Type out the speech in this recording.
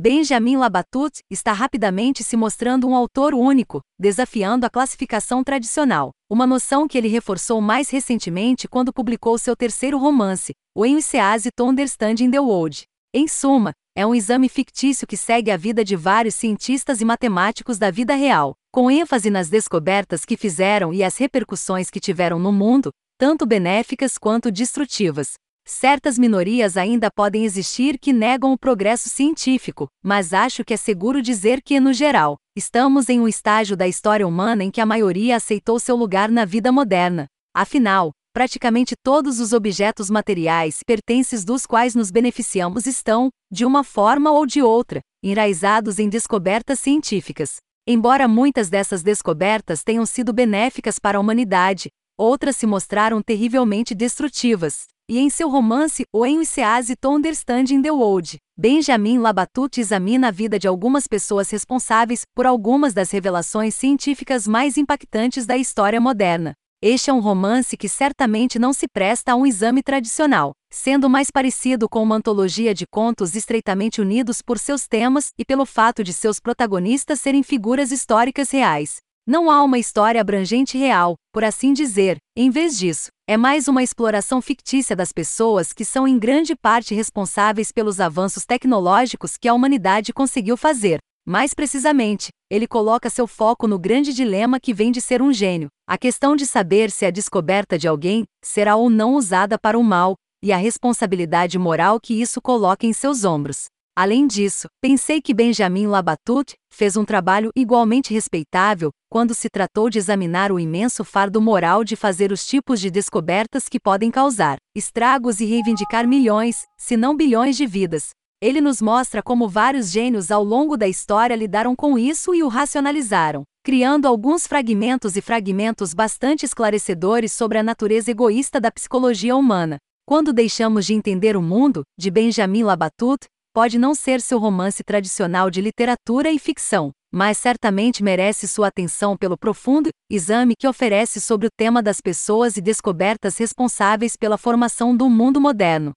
Benjamin Labatut está rapidamente se mostrando um autor único, desafiando a classificação tradicional, uma noção que ele reforçou mais recentemente quando publicou seu terceiro romance, O Enunciase to Understanding the World. Em suma, é um exame fictício que segue a vida de vários cientistas e matemáticos da vida real, com ênfase nas descobertas que fizeram e as repercussões que tiveram no mundo, tanto benéficas quanto destrutivas. Certas minorias ainda podem existir que negam o progresso científico, mas acho que é seguro dizer que, no geral, estamos em um estágio da história humana em que a maioria aceitou seu lugar na vida moderna. Afinal, praticamente todos os objetos materiais pertences dos quais nos beneficiamos estão, de uma forma ou de outra, enraizados em descobertas científicas. Embora muitas dessas descobertas tenham sido benéficas para a humanidade, outras se mostraram terrivelmente destrutivas e em seu romance O Enunciase to Understanding the World, Benjamin Labatut examina a vida de algumas pessoas responsáveis por algumas das revelações científicas mais impactantes da história moderna. Este é um romance que certamente não se presta a um exame tradicional, sendo mais parecido com uma antologia de contos estreitamente unidos por seus temas e pelo fato de seus protagonistas serem figuras históricas reais. Não há uma história abrangente real, por assim dizer, em vez disso, é mais uma exploração fictícia das pessoas que são em grande parte responsáveis pelos avanços tecnológicos que a humanidade conseguiu fazer. Mais precisamente, ele coloca seu foco no grande dilema que vem de ser um gênio, a questão de saber se a descoberta de alguém será ou não usada para o mal, e a responsabilidade moral que isso coloca em seus ombros. Além disso, pensei que Benjamin Labatut fez um trabalho igualmente respeitável quando se tratou de examinar o imenso fardo moral de fazer os tipos de descobertas que podem causar estragos e reivindicar milhões, se não bilhões de vidas. Ele nos mostra como vários gênios ao longo da história lidaram com isso e o racionalizaram, criando alguns fragmentos e fragmentos bastante esclarecedores sobre a natureza egoísta da psicologia humana. Quando deixamos de entender o mundo, de Benjamin Labatut, pode não ser seu romance tradicional de literatura e ficção, mas certamente merece sua atenção pelo profundo exame que oferece sobre o tema das pessoas e descobertas responsáveis pela formação do mundo moderno.